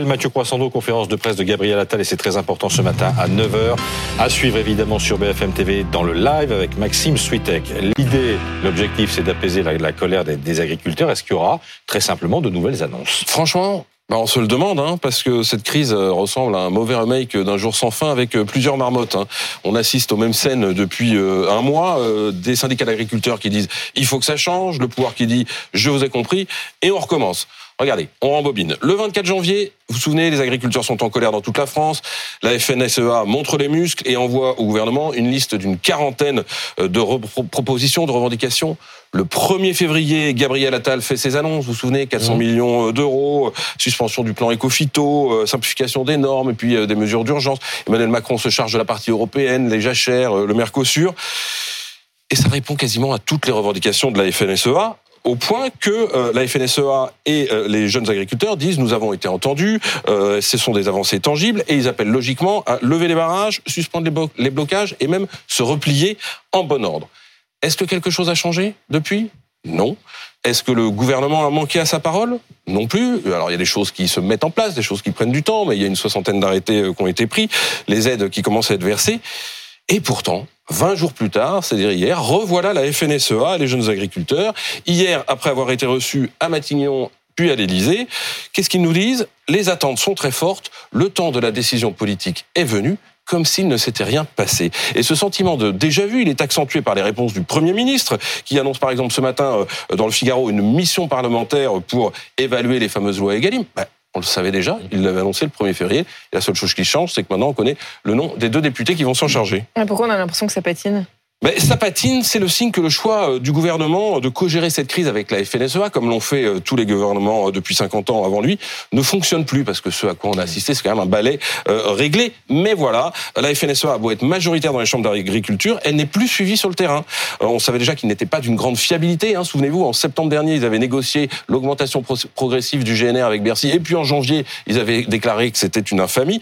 Mathieu Croissando, conférence de presse de Gabriel Attal et c'est très important ce matin à 9h. À suivre évidemment sur BFM TV dans le live avec Maxime Switek. L'idée, l'objectif c'est d'apaiser la, colère des, agriculteurs. Est-ce qu'il y aura très simplement de nouvelles annonces? Franchement, bah, on se le demande, hein, parce que cette crise euh, ressemble à un mauvais remake d'un jour sans fin avec euh, plusieurs marmottes. Hein. On assiste aux mêmes scènes depuis euh, un mois, des syndicats d'agriculteurs qui disent il faut que ça change, le pouvoir qui dit je vous ai compris, et on recommence. Regardez, on rembobine. Le 24 janvier, vous vous souvenez, les agriculteurs sont en colère dans toute la France. La FNSEA montre les muscles et envoie au gouvernement une liste d'une quarantaine euh, de propositions, de revendications. Le 1er février, Gabriel Attal fait ses annonces. Vous vous souvenez, 400 mmh. millions euh, d'euros, euh, suspension du plan éco-phyto, simplification des normes et puis des mesures d'urgence. Emmanuel Macron se charge de la partie européenne, les jachères, le Mercosur. Et ça répond quasiment à toutes les revendications de la FNSEA au point que euh, la FNSEA et euh, les jeunes agriculteurs disent nous avons été entendus, euh, ce sont des avancées tangibles, et ils appellent logiquement à lever les barrages, suspendre les, blocages et même se replier en bon ordre. Est-ce que quelque chose a changé depuis? Non. Est-ce que le gouvernement a manqué à sa parole? Non plus. Alors il y a des choses qui se mettent en place, des choses qui prennent du temps, mais il y a une soixantaine d'arrêtés qui ont été pris, les aides qui commencent à être versées. Et pourtant, 20 jours plus tard, c'est-à-dire hier, revoilà la FNSEA, les jeunes agriculteurs. Hier, après avoir été reçus à Matignon puis à l'Élysée, qu'est-ce qu'ils nous disent? Les attentes sont très fortes, le temps de la décision politique est venu, comme s'il ne s'était rien passé. Et ce sentiment de déjà vu, il est accentué par les réponses du Premier ministre, qui annonce par exemple ce matin euh, dans le Figaro une mission parlementaire pour évaluer les fameuses lois Egalim. Bah, on le savait déjà, il l'avait annoncé le 1er février. La seule chose qui change, c'est que maintenant on connaît le nom des deux députés qui vont s'en charger. Pourquoi on a l'impression que ça patine? Mais ça patine, c'est le signe que le choix euh, du gouvernement de co-gérer cette crise avec la FNSEA, comme l'ont fait euh, tous les gouvernements euh, depuis 50 ans avant lui, ne fonctionne plus parce que ce à quoi on a assisté, c'est quand même un balai réglé. Mais voilà, la FNSEA a beau être majoritaire dans les chambres d'agriculture, elle n'est plus suivie sur le terrain. on savait déjà qu'il n'était pas d'une grande fiabilité. Hein. Souvenez-vous, en septembre dernier, ils avaient négocié l'augmentation progressive du GNR avec Bercy, et puis en janvier, ils avaient déclaré que c'était une infamie.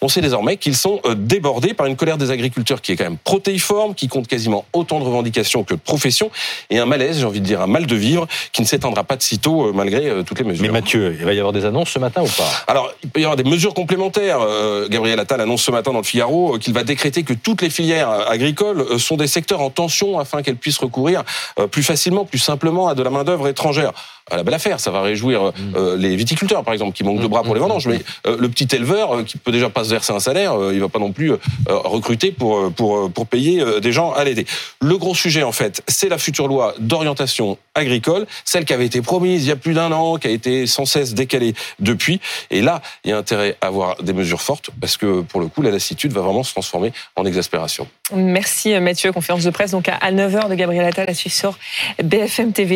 On sait désormais qu'ils sont débordés par une colère des agriculteurs qui est quand même protéiforme, qui compte quasiment autant de revendications que de professions et un malaise, j'ai envie de dire un mal de vivre qui ne s'étendra pas de sitôt euh, malgré euh, toutes les mesures. Mais Mathieu, il va y avoir des annonces ce matin ou pas? Alors, il peut y avoir des mesures complémentaires. Euh, Gabriel Attal annonce ce matin dans le Figaro qu'il va décréter que toutes les filières agricoles sont des secteurs en tension afin qu'elles puissent recourir plus facilement, plus simplement à de la main-d'œuvre étrangère à la belle affaire. Ça va réjouir euh, mm. euh, les viticulteurs, par exemple, qui manquent de bras pour les mm. vendanges. Mais euh, le petit éleveur, qui peut déjà pas se verser un salaire, il va pas non plus recruter pour, pour, pour payer des gens à l'aider. Le gros sujet, en fait, c'est la future loi d'orientation agricole, celle qui avait été promise il y a plus d'un an, qui a été sans cesse décalée depuis. Et là, il y a intérêt à avoir des mesures fortes, parce que pour le coup, la lassitude va vraiment se transformer en exaspération. Merci Mathieu, conférence de presse donc à 9h de Gabriel Attal à suivre sur BFM TV.